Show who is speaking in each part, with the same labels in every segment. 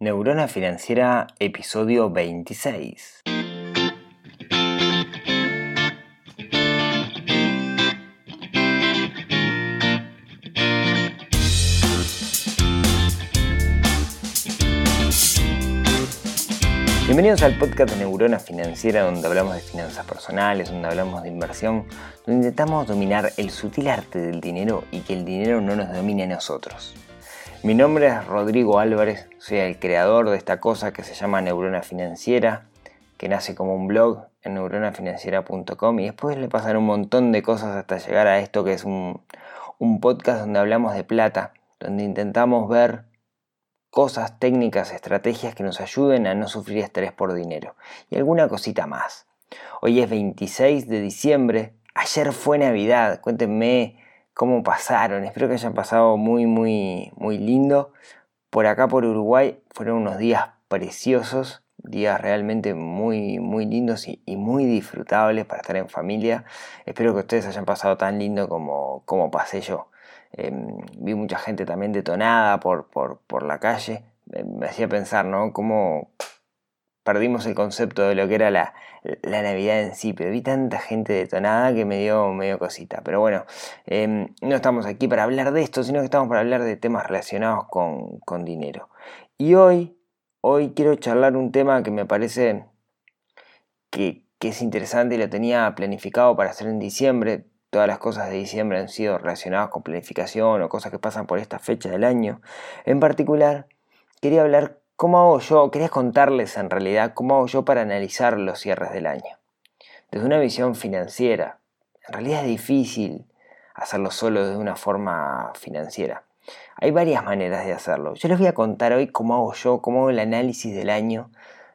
Speaker 1: Neurona Financiera, episodio 26. Bienvenidos al podcast Neurona Financiera donde hablamos de finanzas personales, donde hablamos de inversión, donde intentamos dominar el sutil arte del dinero y que el dinero no nos domine a nosotros. Mi nombre es Rodrigo Álvarez, soy el creador de esta cosa que se llama Neurona Financiera, que nace como un blog en neuronafinanciera.com y después le pasan un montón de cosas hasta llegar a esto que es un, un podcast donde hablamos de plata, donde intentamos ver cosas, técnicas, estrategias que nos ayuden a no sufrir estrés por dinero y alguna cosita más. Hoy es 26 de diciembre, ayer fue Navidad, cuéntenme cómo pasaron. Espero que hayan pasado muy, muy, muy lindo. Por acá, por Uruguay, fueron unos días preciosos, días realmente muy, muy lindos y, muy disfrutables para estar en familia. Espero que ustedes hayan pasado tan lindo como, como pasé yo. Em, vi mucha gente también detonada por, por, por la calle. me hacía pensar, ¿no? Cómo, perdimos el concepto de lo que era la, Navidad en sí, pero vi tanta gente detonada que me dio medio cosita. Pero bueno, em, no estamos aquí para hablar de esto, sino que estamos para hablar de temas relacionados con, dinero. Y hoy, hoy quiero charlar un tema que me parece que, que es interesante y lo tenía planificado para hacer en diciembre. Todas las cosas de diciembre han sido relacionadas con planificación o cosas que pasan por esta fecha del año. En particular, quería hablar ¿Cómo hago yo? Quería contarles en realidad cómo hago yo para analizar los cierres del año. Desde una visión financiera. En realidad es difícil hacerlo solo de una forma financiera. Hay varias maneras de hacerlo. Yo les voy a contar hoy cómo hago yo, cómo hago el análisis del año.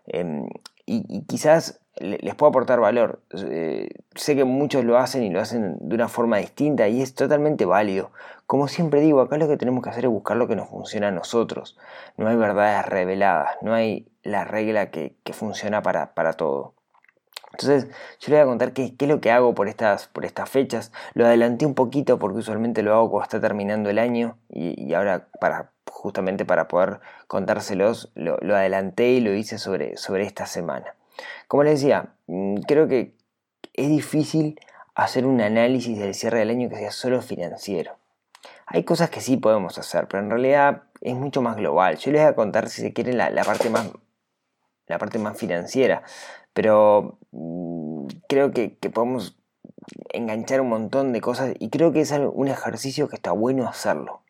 Speaker 1: Em, y, quizás les puedo aportar valor. Eh, sé que muchos lo hacen y lo hacen de una forma distinta y es totalmente válido. Como siempre digo, acá lo que tenemos que hacer es buscar lo que nos funciona a nosotros. No hay verdades reveladas, no hay la regla que, funciona para, para, todo. Entonces, yo les voy a contar qué, es lo que hago por estas, por estas fechas. Lo adelanté un poquito porque usualmente lo hago cuando está terminando el año y, ahora para justamente para poder contárselos lo, lo, adelanté y lo hice sobre, sobre esta semana. Como les decía, mm, creo que es difícil hacer un análisis del cierre del año que sea solo financiero. Hay cosas que sí podemos hacer, pero en realidad es mucho más global. Yo les voy a contar, si se quieren, la, parte, más, la parte más financiera, pero mm, creo que, que, podemos enganchar un montón de cosas y creo que es un ejercicio que está bueno hacerlo.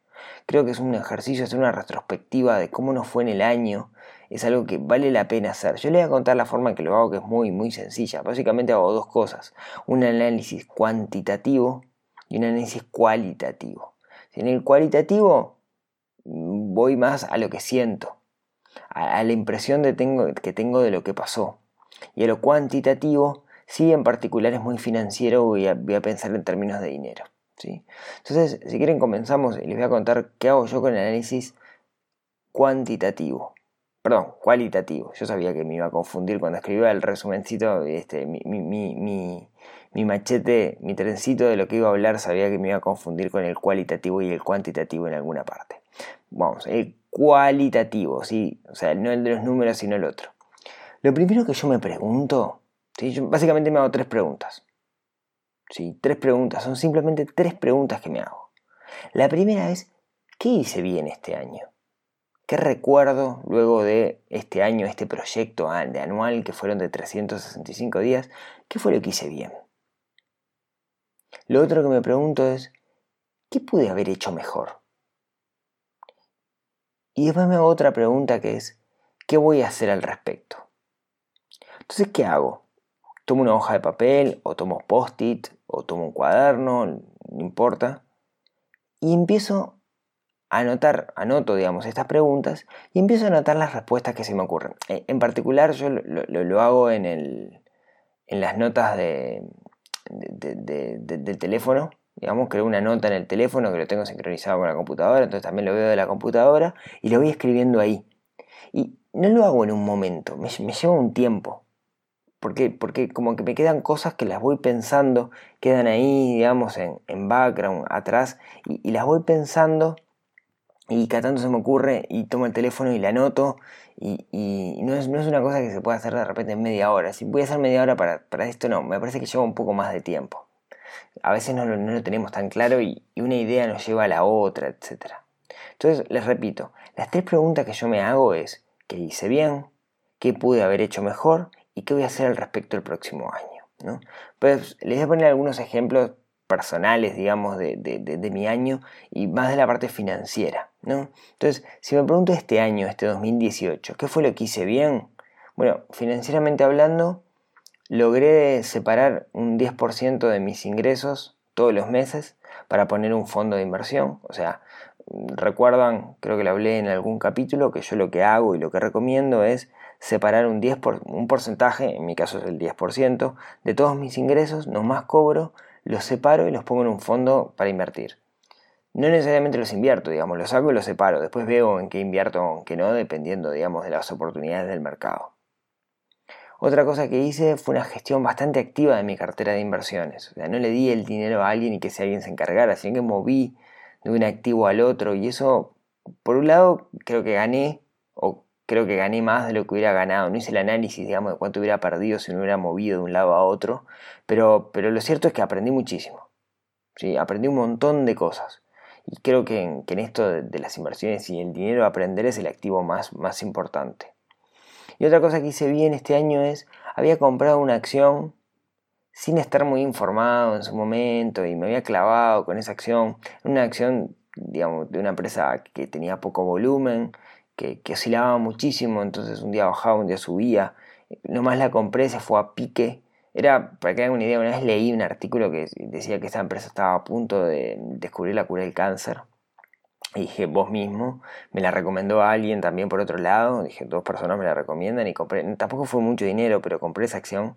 Speaker 1: Creo que es un ejercicio hacer una retrospectiva de cómo nos fue en el año, es algo que vale la pena hacer. Yo les voy a contar la forma en que lo hago, que es muy, muy sencilla. Básicamente hago dos cosas. Un análisis cuantitativo y un análisis cualitativo. En el cualitativo mm, voy más a lo que siento, a, la impresión tengo, que tengo de lo que pasó. Y a lo cuantitativo, sí en particular es muy financiero, voy a, voy a pensar en términos de dinero. ¿sí? Entonces, si quieren comenzamos y les voy a contar qué hago yo con el análisis cuantitativo perdón, cualitativo. Yo sabía que me iba a confundir cuando escribía el resumencito, este, mi, mi, machete, mi trencito de lo que iba a hablar, sabía que me iba a confundir con el cualitativo y el cuantitativo en alguna parte. Vamos, el cualitativo, ¿sí? O sea, no el de los números, sino el otro. Lo primero que yo me pregunto, ¿sí? básicamente me hago tres preguntas. ¿sí? Tres preguntas, son simplemente tres preguntas que me hago. La primera es, ¿qué hice bien este año? ¿Qué recuerdo luego de este año, este proyecto de anual que fueron de 365 días? ¿Qué fue lo que hice bien? Lo otro que me pregunto es, ¿qué pude haber hecho mejor? Y después me hago otra pregunta que es, ¿qué voy a hacer al respecto? Entonces, ¿qué hago? Tomo una hoja de papel, o tomo post-it, o tomo un cuaderno, no importa, y empiezo anotar, anoto, digamos, estas preguntas y empiezo a anotar las respuestas que se me ocurren. Eh, en particular, yo lo, hago en, el, en, las notas de, del teléfono. Digamos, creo una nota en el teléfono que lo tengo sincronizado con la computadora, entonces también lo veo de la computadora y lo voy escribiendo ahí. Y no lo hago en un momento, me, lleva un tiempo. Porque, porque como que me quedan cosas que las voy pensando, quedan ahí, digamos, en, en background, atrás, y las voy pensando y cada tanto se me ocurre y tomo el teléfono y la anoto y, no, es, no, es, una cosa que se pueda hacer de repente en media hora. Si voy a hacer media hora para, para esto, no, me parece que lleva un poco más de tiempo. A veces no, no lo tenemos tan claro y, y, una idea nos lleva a la otra, etc. Entonces, les repito, las tres preguntas que yo me hago es, ¿qué hice bien? ¿Qué pude haber hecho mejor? ¿Y qué voy a hacer al respecto el próximo año? ¿no? Pues les voy a poner algunos ejemplos personales, digamos, de, de, mi año y más de la parte financiera, ¿no? Entonces, si me pregunto este año, este 2018, ¿qué fue lo que hice bien? Bueno, financieramente hablando, logré separar un 10% de mis ingresos todos los meses para poner un fondo de inversión. O sea, recuerdan, creo que lo hablé en algún capítulo, que yo lo que hago y lo que recomiendo es separar un, 10 por, un porcentaje, en mi caso es el 10%, de todos mis ingresos, no más cobro, los separo y los pongo en un fondo para invertir. No necesariamente los invierto, digamos, los saco y los separo. Después veo en qué invierto o en qué no, dependiendo, digamos, de las oportunidades del mercado. Otra cosa que hice fue una gestión bastante activa de mi cartera de inversiones. O sea, no le di el dinero a alguien y que si alguien se encargara, sino que moví de un activo al otro. Y eso, por un lado, creo que gané, creo que gané más de lo que hubiera ganado. No hice el análisis, digamos, de cuánto hubiera perdido si no hubiera movido de un lado a otro, pero, pero lo cierto es que aprendí muchísimo. ¿sí? Aprendí un montón de cosas. Y creo que en, esto de, las inversiones y el dinero aprender es el activo más, más importante. Y otra cosa que hice bien este año es, había comprado una acción sin estar muy informado en su momento y me había clavado con esa acción, una acción digamos, de una empresa que tenía poco volumen, que, oscilaba muchísimo, entonces un día bajaba, un día subía. Nomás la compré, se fue a pique. Era, para que hagan una idea, una vez leí un artículo que decía que esta empresa estaba a punto de descubrir la cura del cáncer. Y dije, vos mismo, me la recomendó a alguien también por otro lado. Dije, dos personas me la recomiendan y compré. Tampoco fue mucho dinero, pero compré esa acción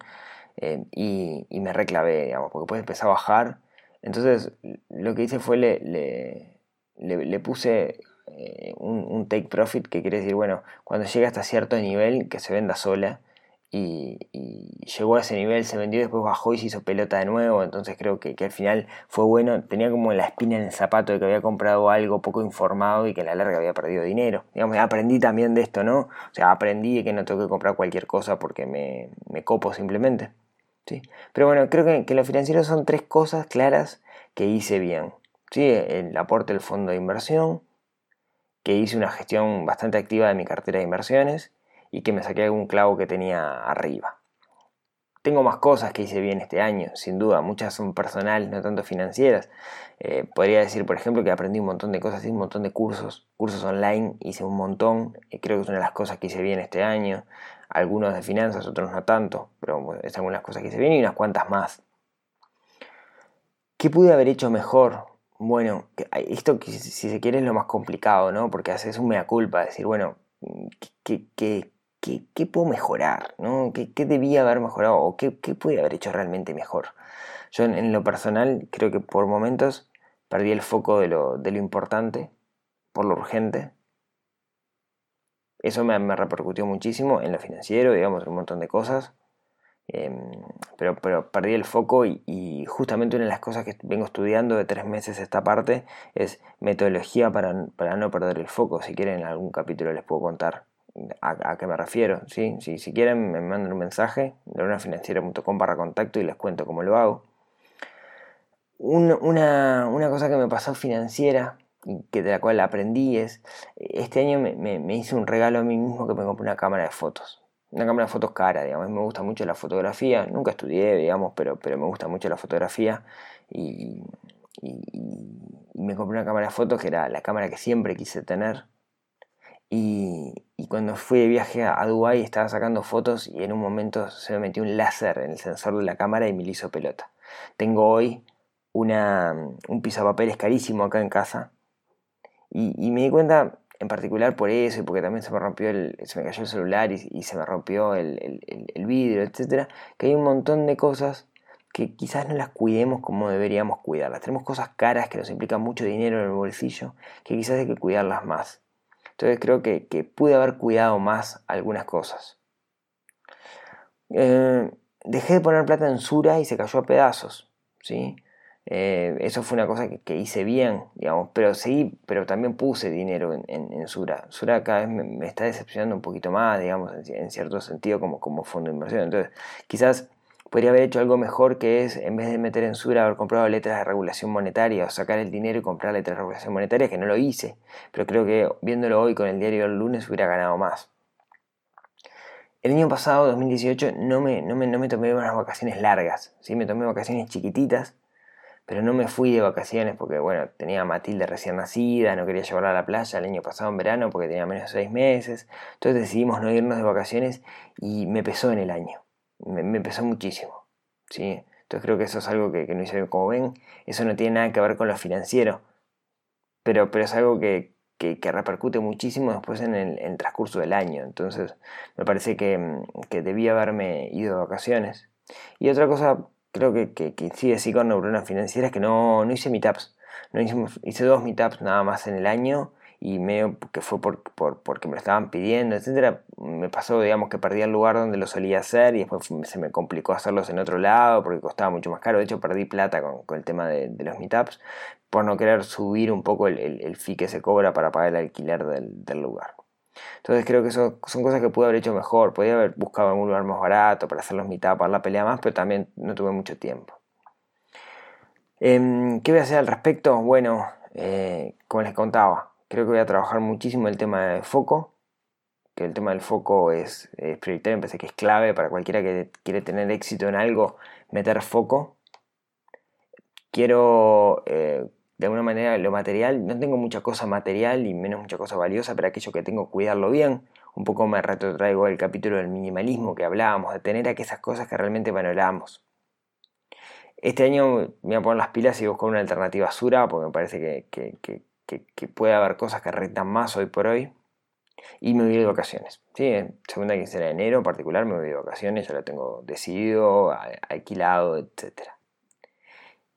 Speaker 1: eh, y, me reclavé, digamos, porque después empezó a bajar. Entonces, lo que hice fue le, le, le puse eh, un, take profit que quiere decir, bueno, cuando llega hasta cierto nivel que se venda sola y, llegó a ese nivel, se vendió, después bajó y se hizo pelota de nuevo, entonces creo que, al final fue bueno, tenía como la espina en el zapato de que había comprado algo poco informado y que a la larga había perdido dinero. Digamos, aprendí también de esto, ¿no? O sea, aprendí que no tengo que comprar cualquier cosa porque me, me copo simplemente. ¿sí? Pero bueno, creo que, que lo financiero son tres cosas claras que hice bien. ¿sí? El aporte del fondo de inversión, que hice una gestión bastante activa de mi cartera de inversiones y que me saqué algún clavo que tenía arriba. Tengo más cosas que hice bien este año, sin duda, muchas son personales, no tanto financieras. Eh, podría decir, por ejemplo, que aprendí un montón de cosas, hice un montón de cursos, cursos online, hice un montón, y creo que es una de las cosas que hice bien este año. Algunos de finanzas, otros no tanto, pero es algunas cosas que hice bien y unas cuantas más. ¿Qué pude haber hecho mejor? Bueno, esto si se quiere es lo más complicado, ¿no? Porque haces un mea culpa, decir, bueno, ¿qué, qué, qué, puedo mejorar? ¿no? ¿Qué, debía haber mejorado? ¿O qué, pude haber hecho realmente mejor? Yo en, lo personal creo que por momentos perdí el foco de lo, de lo importante, por lo urgente. Eso me, me repercutió muchísimo en lo financiero, digamos, un montón de cosas. Em, pero, pero perdí el foco y, justamente una de las cosas que vengo estudiando de tres meses esta parte es metodología para, no perder el foco. Si quieren en algún capítulo les puedo contar a, qué me refiero. Si, si quieren me mandan un mensaje, leonafinanciera.com para contacto y les cuento cómo lo hago. una, una, cosa que me pasó financiera y que de la cual aprendí es, este año me hice un regalo a mí mismo que me compré una cámara de fotos una cámara fotos cara, digamos. Me gusta mucho la fotografía. Nunca estudié, digamos, pero, pero me gusta mucho la fotografía. Y, me compré una cámara de fotos que era la cámara que siempre quise tener. Y, cuando fui de viaje a, Dubái estaba sacando fotos y en un momento se me metió un láser en el sensor de la cámara y me hizo pelota. Tengo hoy una, un pisapapeles carísimo acá en casa. Y, y me di cuenta, en particular por eso y porque también se me rompió el, se me cayó el celular y, se me rompió el, el, vidrio, etcétera, que hay un montón de cosas que quizás no las cuidemos como deberíamos cuidarlas. Tenemos cosas caras que nos implican mucho dinero en el bolsillo, que quizás hay que cuidarlas más. Entonces creo que, pude haber cuidado más algunas cosas. Eh, dejé de poner plata en Sura y se cayó a pedazos. ¿sí? Eh, eso fue una cosa que, hice bien, digamos, pero sí, pero también puse dinero en, Sura. Sura cada vez me, está decepcionando un poquito más, digamos, en, cierto sentido como, como fondo de inversión. Entonces, quizás podría haber hecho algo mejor que es, en vez de meter en Sura, haber comprado letras de regulación monetaria o sacar el dinero y comprar letras de regulación monetaria, que no lo hice. Pero creo que viéndolo hoy con el diario del lunes hubiera ganado más. El año pasado, 2018, no me, no me, no me tomé unas vacaciones largas, ¿sí? me tomé vacaciones chiquititas pero no me fui de vacaciones porque, bueno, tenía a Matilde recién nacida, no quería llevarla a la playa el año pasado en verano porque tenía menos de seis meses. Entonces decidimos no irnos de vacaciones y me pesó en el año. Me, pesó muchísimo. ¿sí? Entonces creo que eso es algo que, no hice como ven. Eso no tiene nada que ver con lo financiero. Pero, pero es algo que, que, repercute muchísimo después en el, transcurso del año. Entonces me parece que, que debía haberme ido de vacaciones. Y otra cosa creo que, que, que sigue así con neuronas financieras, que no, no hice meetups. No hice dos meetups nada más en el año y medio que fue por, porque me lo estaban pidiendo, etcétera. Me pasó, digamos, que perdí el lugar donde lo solía hacer y después se me complicó hacerlos en otro lado porque costaba mucho más caro. De hecho, perdí plata con, el tema de, los meetups por no querer subir un poco el, el, fee que se cobra para pagar el alquiler del lugar. Entonces creo que son cosas que pude haber hecho mejor. Podía haber buscado algún lugar más barato para hacer los mitad, para la pelea más, pero también no tuve mucho tiempo. Em, ¿Qué voy a hacer al respecto? Bueno, eh, como les contaba, creo que voy a trabajar muchísimo el tema de foco, que el tema del foco es, prioritario, me parece que es clave para cualquiera que quiere tener éxito en algo, meter foco. Quiero eh, de alguna manera lo material, no tengo mucha cosa material y menos mucha cosa valiosa, pero aquello que tengo cuidarlo bien. Un poco me retrotraigo el capítulo del minimalismo que hablábamos, de tener aquellas cosas que realmente valoramos. Este año me voy a poner las pilas y buscar una alternativa Sura, porque me parece que, puede haber cosas que rentan más hoy por hoy. Y me voy de vacaciones. ¿sí? Segunda quincena de enero en particular me voy de vacaciones, ya lo tengo decidido, alquilado, etcétera.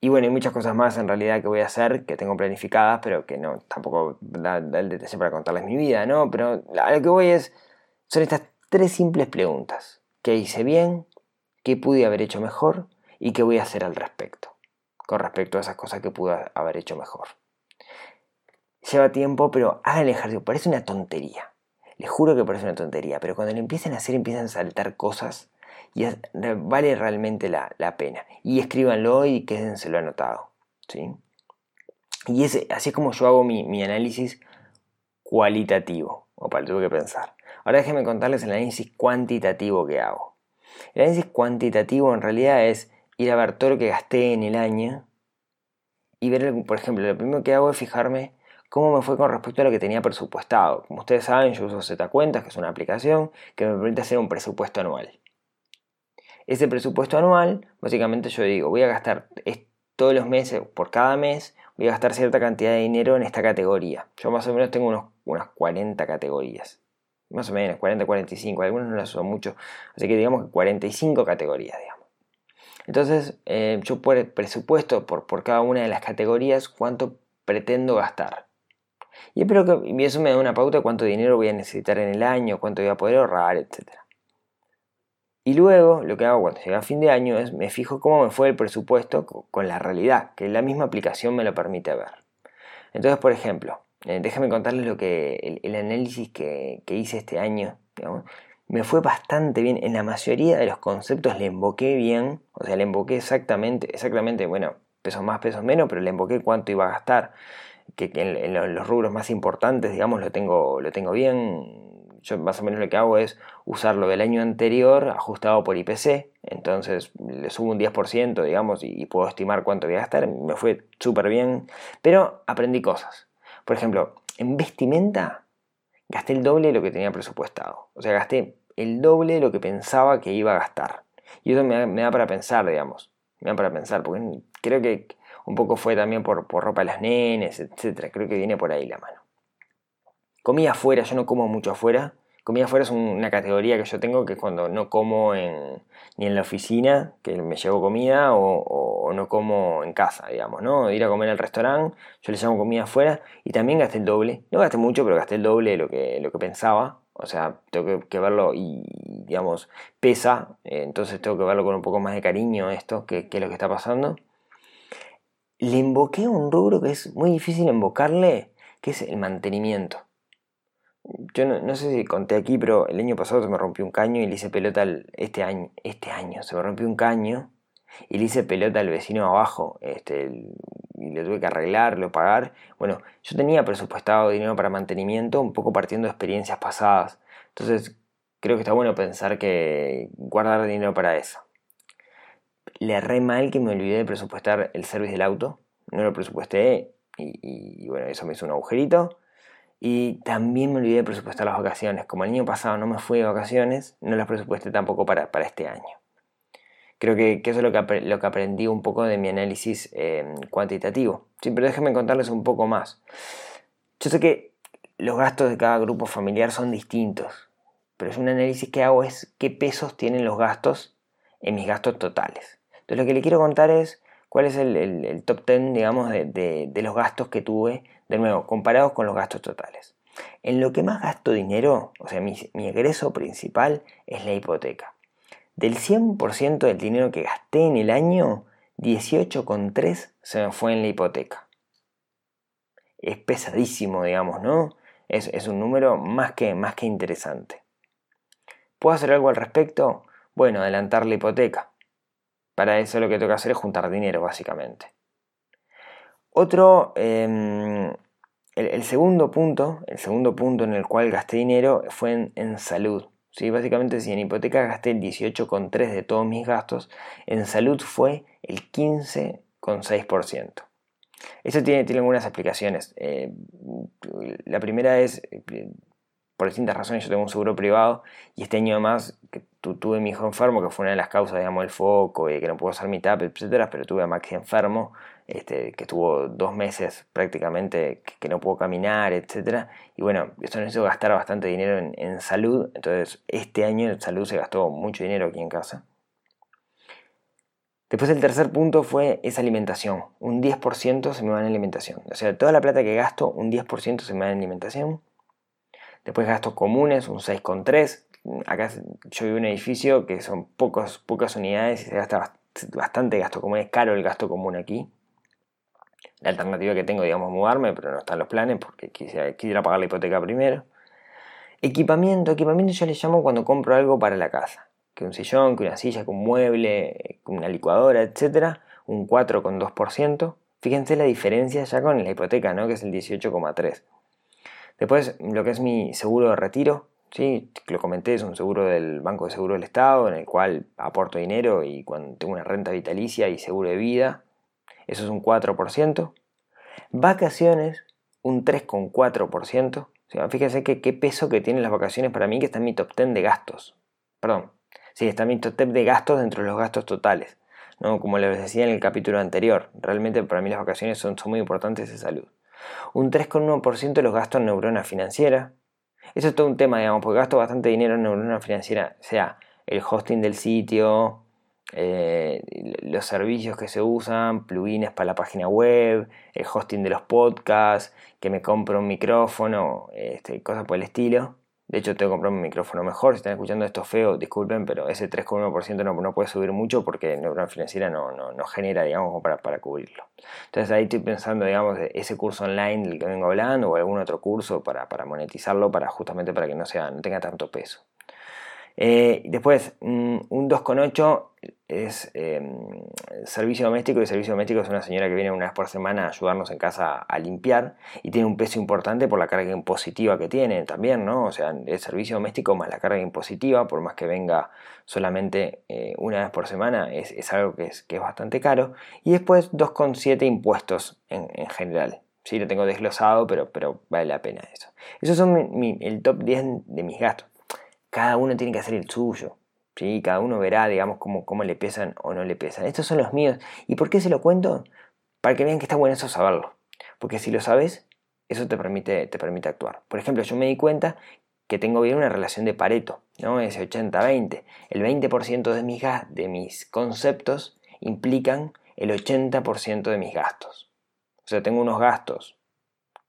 Speaker 1: Y bueno, hay muchas cosas más en realidad que voy a hacer, que tengo planificadas, pero que no, tampoco da, el detalle para contarles mi vida, ¿no? Pero a lo que voy es, son estas tres simples preguntas. ¿Qué hice bien? ¿Qué pude haber hecho mejor? ¿Y qué voy a hacer al respecto? Con respecto a esas cosas que pude haber hecho mejor. Lleva tiempo, pero hagan el ejercicio. Parece una tontería. Les juro que parece una tontería, pero cuando lo empiecen a hacer empiezan a saltar cosas y vale realmente la, pena. Y escríbanlo y quédenselo anotado. ¿sí? Y ese, así es como yo hago mi, análisis cualitativo. Opa, lo tuve que pensar. Ahora déjenme contarles el análisis cuantitativo que hago. El análisis cuantitativo en realidad es ir a ver todo lo que gasté en el año y ver, por ejemplo, lo primero que hago es fijarme cómo me fue con respecto a lo que tenía presupuestado. Como ustedes saben, yo uso Z Cuentas, que es una aplicación que me permite hacer un presupuesto anual. Ese presupuesto anual, básicamente yo digo, voy a gastar todos los meses, por cada mes, voy a gastar cierta cantidad de dinero en esta categoría. Yo más o menos tengo unos, unas 40 categorías. Más o menos, 40, 45, algunos no las uso mucho. Así que digamos que 45 categorías, digamos. Entonces, eh, yo por el presupuesto, por, por cada una de las categorías, cuánto pretendo gastar. Y espero que y eso me da una pauta de cuánto dinero voy a necesitar en el año, cuánto voy a poder ahorrar, etcétera. Y luego lo que hago cuando llega a fin de año es me fijo cómo me fue el presupuesto con la realidad, que la misma aplicación me lo permite ver. Entonces, por ejemplo, eh, déjame contarles lo que el, análisis que, hice este año. me fue bastante bien. En la mayoría de los conceptos le invoqué bien. O sea, le invoqué exactamente, exactamente, bueno, pesos más, pesos menos, pero le invoqué cuánto iba a gastar. Que, en, los rubros más importantes, digamos, lo tengo, lo tengo bien yo más o menos lo que hago es usarlo del año anterior ajustado por IPC, entonces le subo un 10%, digamos, y, puedo estimar cuánto voy a gastar, me fue súper bien, pero aprendí cosas. Por ejemplo, en vestimenta gasté el doble de lo que tenía presupuestado, o sea, gasté el doble de lo que pensaba que iba a gastar. Y eso me da, para pensar, digamos, me da para pensar, porque creo que un poco fue también por, por ropa de las nenes, etcétera, creo que viene por ahí la mano. Comida afuera, yo no como mucho afuera. Comida afuera es una categoría que yo tengo que es cuando no como ni en la oficina, que me llevo comida, o, no como en casa, digamos, ¿no? Ir a comer al restaurante, yo le llamo comida afuera y también gasté el doble. No gasté mucho, pero gasté el doble de lo que, lo que pensaba. O sea, tengo que, verlo y, digamos, pesa. entonces tengo que verlo con un poco más de cariño esto, que, es lo que está pasando. le invoqué un rubro que es muy difícil invocarle, que es el mantenimiento. Yo no, sé si conté aquí, pero el año pasado se me rompió un caño y le hice pelota este año, este año se me rompió un caño y le hice pelota al vecino abajo, este, y le tuve que arreglarlo, pagar. Bueno, yo tenía presupuestado dinero para mantenimiento, un poco partiendo de experiencias pasadas. Entonces, creo que está bueno pensar que guardar dinero para eso. Le erré mal que me olvidé de presupuestar el service del auto. No lo presupuesté y, bueno, eso me hizo un agujerito. Y también me olvidé de presupuestar las vacaciones. Como el año pasado no me fui de vacaciones, no las presupuesté tampoco para, para este año. Creo que, eso es lo que, lo que, aprendí un poco de mi análisis eh, cuantitativo. Sí, pero déjenme contarles un poco más. Yo sé que los gastos de cada grupo familiar son distintos, pero es un análisis que hago es qué pesos tienen los gastos en mis gastos totales. Entonces lo que le quiero contar es cuál es el, top 10, digamos, de, los gastos que tuve, de nuevo, comparados con los gastos totales. En lo que más gasto dinero, o sea, mi, mi egreso principal es la hipoteca. Del 100% del dinero que gasté en el año, 18,3 se me fue en la hipoteca. Es pesadísimo, digamos, ¿no? Es, un número más que, más que interesante. ¿Puedo hacer algo al respecto? Bueno, adelantar la hipoteca. Para eso lo que tengo que hacer es juntar dinero, básicamente. Otro, em, el, segundo punto, el segundo punto en el cual gasté dinero fue en salud. ¿sí? Básicamente, si en hipoteca gasté el 18,3% de todos mis gastos, en salud fue el 15,6%. Eso tiene, tiene algunas explicaciones. Eh, la primera es, por distintas razones, yo tengo un seguro privado y este año además que tuve mi hijo enfermo, que fue una de las causas, digamos, el foco y que no puedo hacer mi TAP, etcétera, pero tuve a Maxi enfermo este, que estuvo dos meses prácticamente que, no pudo caminar, etc. Y bueno, eso nos hizo gastar bastante dinero en, salud, entonces este año en salud se gastó mucho dinero aquí en casa. Después el tercer punto fue esa alimentación. Un 10% se me va en alimentación. O sea, toda la plata que gasto, un 10% se me va en alimentación. Después gastos comunes, un 6,3%. Acá yo vivo en un edificio que son pocos, pocas unidades y se gasta bastante gasto común. Es caro el gasto común aquí la alternativa que tengo, digamos, mudarme, pero no están los planes porque quisiera, pagar la hipoteca primero. Equipamiento, equipamiento yo le llamo cuando compro algo para la casa. Que un sillón, que una silla, que un mueble, que una licuadora, etc. Un 4,2%. Fíjense la diferencia ya con la hipoteca, ¿no? Que es el 18,3%. Después, lo que es mi seguro de retiro, ¿sí? lo comenté, es un seguro del Banco de Seguro del Estado, en el cual aporto dinero y cuando tengo una renta vitalicia y seguro de vida, eso es un 4%. Vacaciones, un 3,4%. fíjense que, qué peso que tienen las vacaciones para mí, que está en mi top 10 de gastos. Perdón, sí, está en mi top 10 de gastos dentro de los gastos totales. Como les decía en el capítulo anterior, realmente para mí las vacaciones son, son muy importantes de salud. Un 3,1% de los gastos en neurona financiera. Eso es todo un tema, digamos, porque gasto bastante dinero en neurona financiera, sea el hosting del sitio, eh, los servicios que se usan, plugins para la página web, el hosting de los podcasts, que me compro un micrófono, este, cosas por el estilo. De hecho, tengo que comprar un micrófono mejor. Si están escuchando esto feo, disculpen, pero ese 3,1% no, no puede subir mucho porque Neurona Financiera no, no, genera, digamos, para, para cubrirlo. Entonces ahí estoy pensando, digamos, ese curso online del que vengo hablando o algún otro curso para, para monetizarlo, para justamente para que no, sea, no tenga tanto peso. Eh, después, mm, un 2,8 es em, servicio doméstico y servicio doméstico es una señora que viene una vez por semana a ayudarnos en casa a limpiar y tiene un peso importante por la carga impositiva que tiene también, ¿no? O sea, el servicio doméstico más la carga impositiva, por más que venga solamente eh, una vez por semana, es, algo que es, que es, bastante caro. Y después 2,7 impuestos en, general. Sí, lo tengo desglosado, pero, pero vale la pena eso. Esos son el top 10 de mis gastos cada uno tiene que hacer el suyo. ¿sí? Cada uno verá, digamos, cómo, cómo le pesan o no le pesan. Estos son los míos. ¿Y por qué se lo cuento? Para que vean que está bueno eso saberlo. Porque si lo sabes, eso te permite, te permite actuar. Por ejemplo, yo me di cuenta que tengo bien una relación de Pareto, ¿no? Ese 80-20. El 20% de mis, de mis conceptos implican el 80% de mis gastos. O sea, tengo unos gastos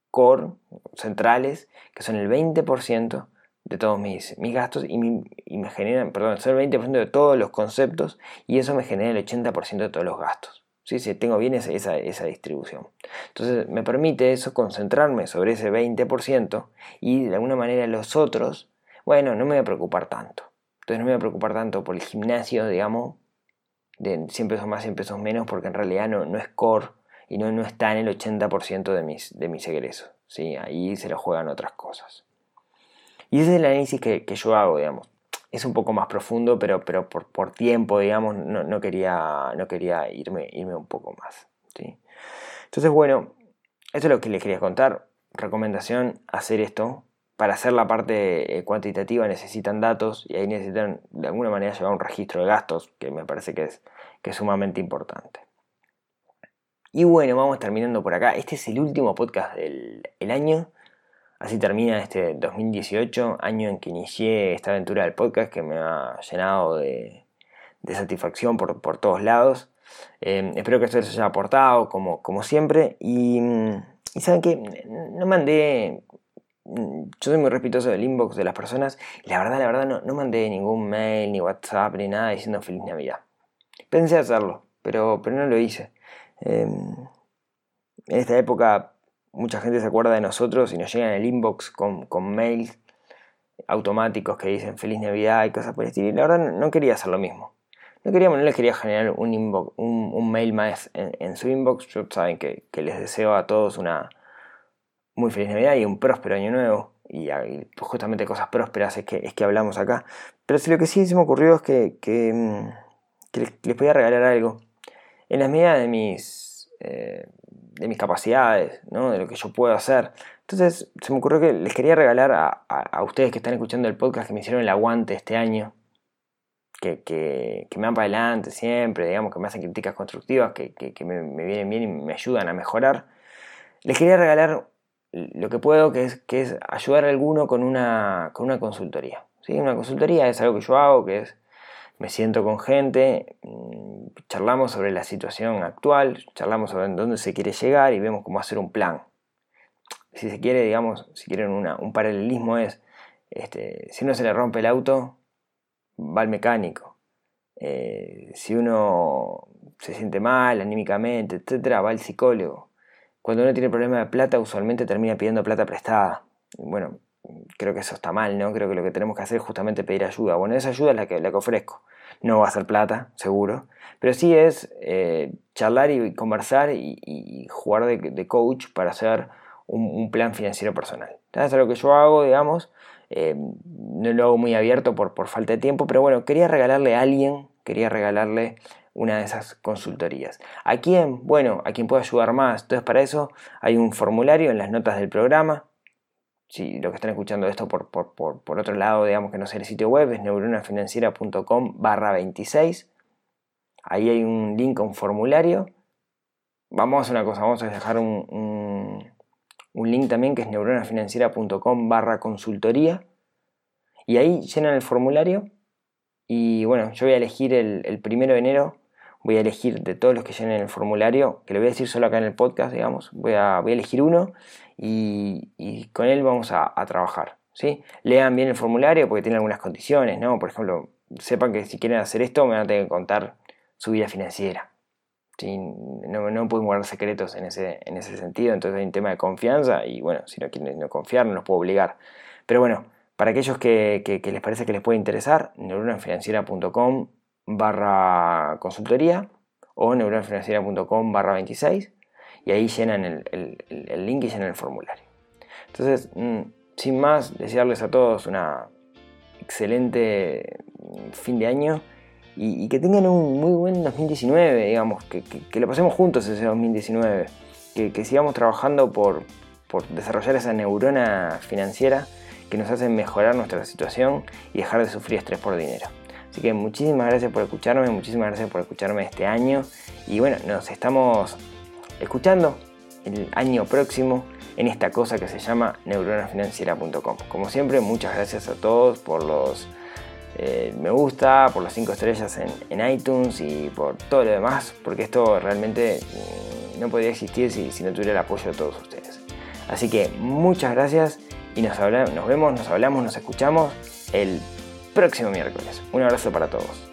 Speaker 1: core, centrales, que son el 20% de todos mis, mis gastos y, me generan, perdón, el 20% de todos los conceptos y eso me genera el 80% de todos los gastos. ¿sí? si tengo bien esa, esa, distribución. Entonces me permite eso concentrarme sobre ese 20% y de alguna manera los otros, bueno, no me voy a preocupar tanto. Entonces no me voy a preocupar tanto por el gimnasio, digamos, de 100 pesos más, 100 pesos menos, porque en realidad no, no es core y no, no está en el 80% de mis, de mis egresos. ¿sí? Ahí se lo juegan otras cosas. Y ese es el análisis que, yo hago, digamos es un poco más profundo, pero, pero por, tiempo, digamos, no, no, quería, no quería irme, irme un poco más. ¿sí? Entonces, bueno, eso es lo que les quería contar. Recomendación, hacer esto. Para hacer la parte eh, cuantitativa necesitan datos y ahí necesitan de alguna manera llevar un registro de gastos, que me parece que es, que es sumamente importante. Y bueno, vamos terminando por acá. Este es el último podcast del año. Así termina este 2018, año en que inicié esta aventura del podcast que me ha llenado de, satisfacción por, todos lados. Em, espero que esto les haya aportado como, como siempre. Y, saben que no mandé. Yo soy muy respetuoso del inbox de las personas. La verdad, la verdad, no, no mandé ningún mail, ni WhatsApp, ni nada diciendo feliz Navidad. Pensé hacerlo, pero, pero no lo hice. Em, en esta época mucha gente se acuerda de nosotros y nos llegan el inbox con, mails automáticos que dicen feliz Navidad y cosas por el estilo. Y la verdad no quería hacer lo mismo. No, quería, no les quería generar un, inbox, un, mail más en, su inbox. Yo saben que, les deseo a todos una muy feliz Navidad y un próspero año nuevo. Y, justamente cosas prósperas es que, es que hablamos acá. Pero si lo que sí se me ocurrió es que, que, mm, les, les, podía regalar algo. En las medidas de mis... Eh, de mis capacidades, ¿no? de lo que yo puedo hacer. Entonces se me ocurrió que les quería regalar a, ustedes que están escuchando el podcast que me hicieron el aguante este año, que, que, me van para adelante siempre, digamos, que me hacen críticas constructivas, que, que me, vienen bien y me ayudan a mejorar. Les quería regalar lo que puedo, que es, que es ayudar a alguno con una, con una consultoría. ¿sí? Una consultoría es algo que yo hago, que es me siento con gente, mm, charlamos sobre la situación actual, charlamos sobre dónde se quiere llegar y vemos cómo hacer un plan. Si se quiere, digamos, si quieren un paralelismo es, este, si uno se le rompe el auto, va al mecánico. Eh, si uno se siente mal anímicamente, etcétera, va al psicólogo. Cuando uno tiene problema de plata, usualmente termina pidiendo plata prestada. Bueno, creo que eso está mal, ¿no? Creo que lo que tenemos que hacer es justamente pedir ayuda. Bueno, esa ayuda es la que, la que ofrezco. No va a ser plata, seguro. Pero sí es eh, charlar y conversar y, jugar de, coach para hacer un, plan financiero personal. Eso es lo que yo hago, digamos. Eh, no lo hago muy abierto por, por falta de tiempo, pero bueno, quería regalarle a alguien, quería regalarle una de esas consultorías. ¿A quién? Bueno, a quien pueda ayudar más. Entonces para eso hay un formulario en las notas del programa si lo que están escuchando esto por, por, otro lado, digamos que no sé el sitio web, es neuronafinanciera.com barra 26. Ahí hay un link a un formulario. Vamos a hacer una cosa, vamos a dejar un, un, link también que es neuronafinanciera.com barra consultoría. Y ahí llenan el formulario. Y bueno, yo voy a elegir el, el primero de enero voy a elegir de todos los que llenen el formulario, que le voy a decir solo acá en el podcast, digamos, voy a, voy a elegir uno y, con él vamos a, trabajar. ¿sí? Lean bien el formulario porque tiene algunas condiciones, ¿no? Por ejemplo, sepan que si quieren hacer esto me van a tener que contar su vida financiera. ¿sí? No, no pueden guardar secretos en ese, en ese sentido, entonces hay un tema de confianza y bueno, si no quieren no confiar no los puedo obligar. Pero bueno, para aquellos que, que, les parece que les puede interesar, neuronafinanciera.com barra consultoría o neuronafinanciera.com barra 26 y ahí llenan el, link y llenan el formulario. Entonces, mm, sin más, desearles a todos una excelente mm, fin de año y, que tengan un muy buen 2019, digamos, que, lo pasemos juntos ese 2019, que, sigamos trabajando por, por desarrollar esa neurona financiera que nos hace mejorar nuestra situación y dejar de sufrir estrés por dinero. Así que muchísimas gracias por escucharme, muchísimas gracias por escucharme este año y bueno, nos estamos escuchando el año próximo en esta cosa que se llama neuronafinanciera.com. Como siempre, muchas gracias a todos por los eh, me gusta, por las 5 estrellas en, iTunes y por todo lo demás, porque esto realmente mm, no podría existir si, no tuviera el apoyo de todos ustedes. Así que muchas gracias y nos, vemos, nos hablamos, nos escuchamos el próximo miércoles. Un abrazo para todos.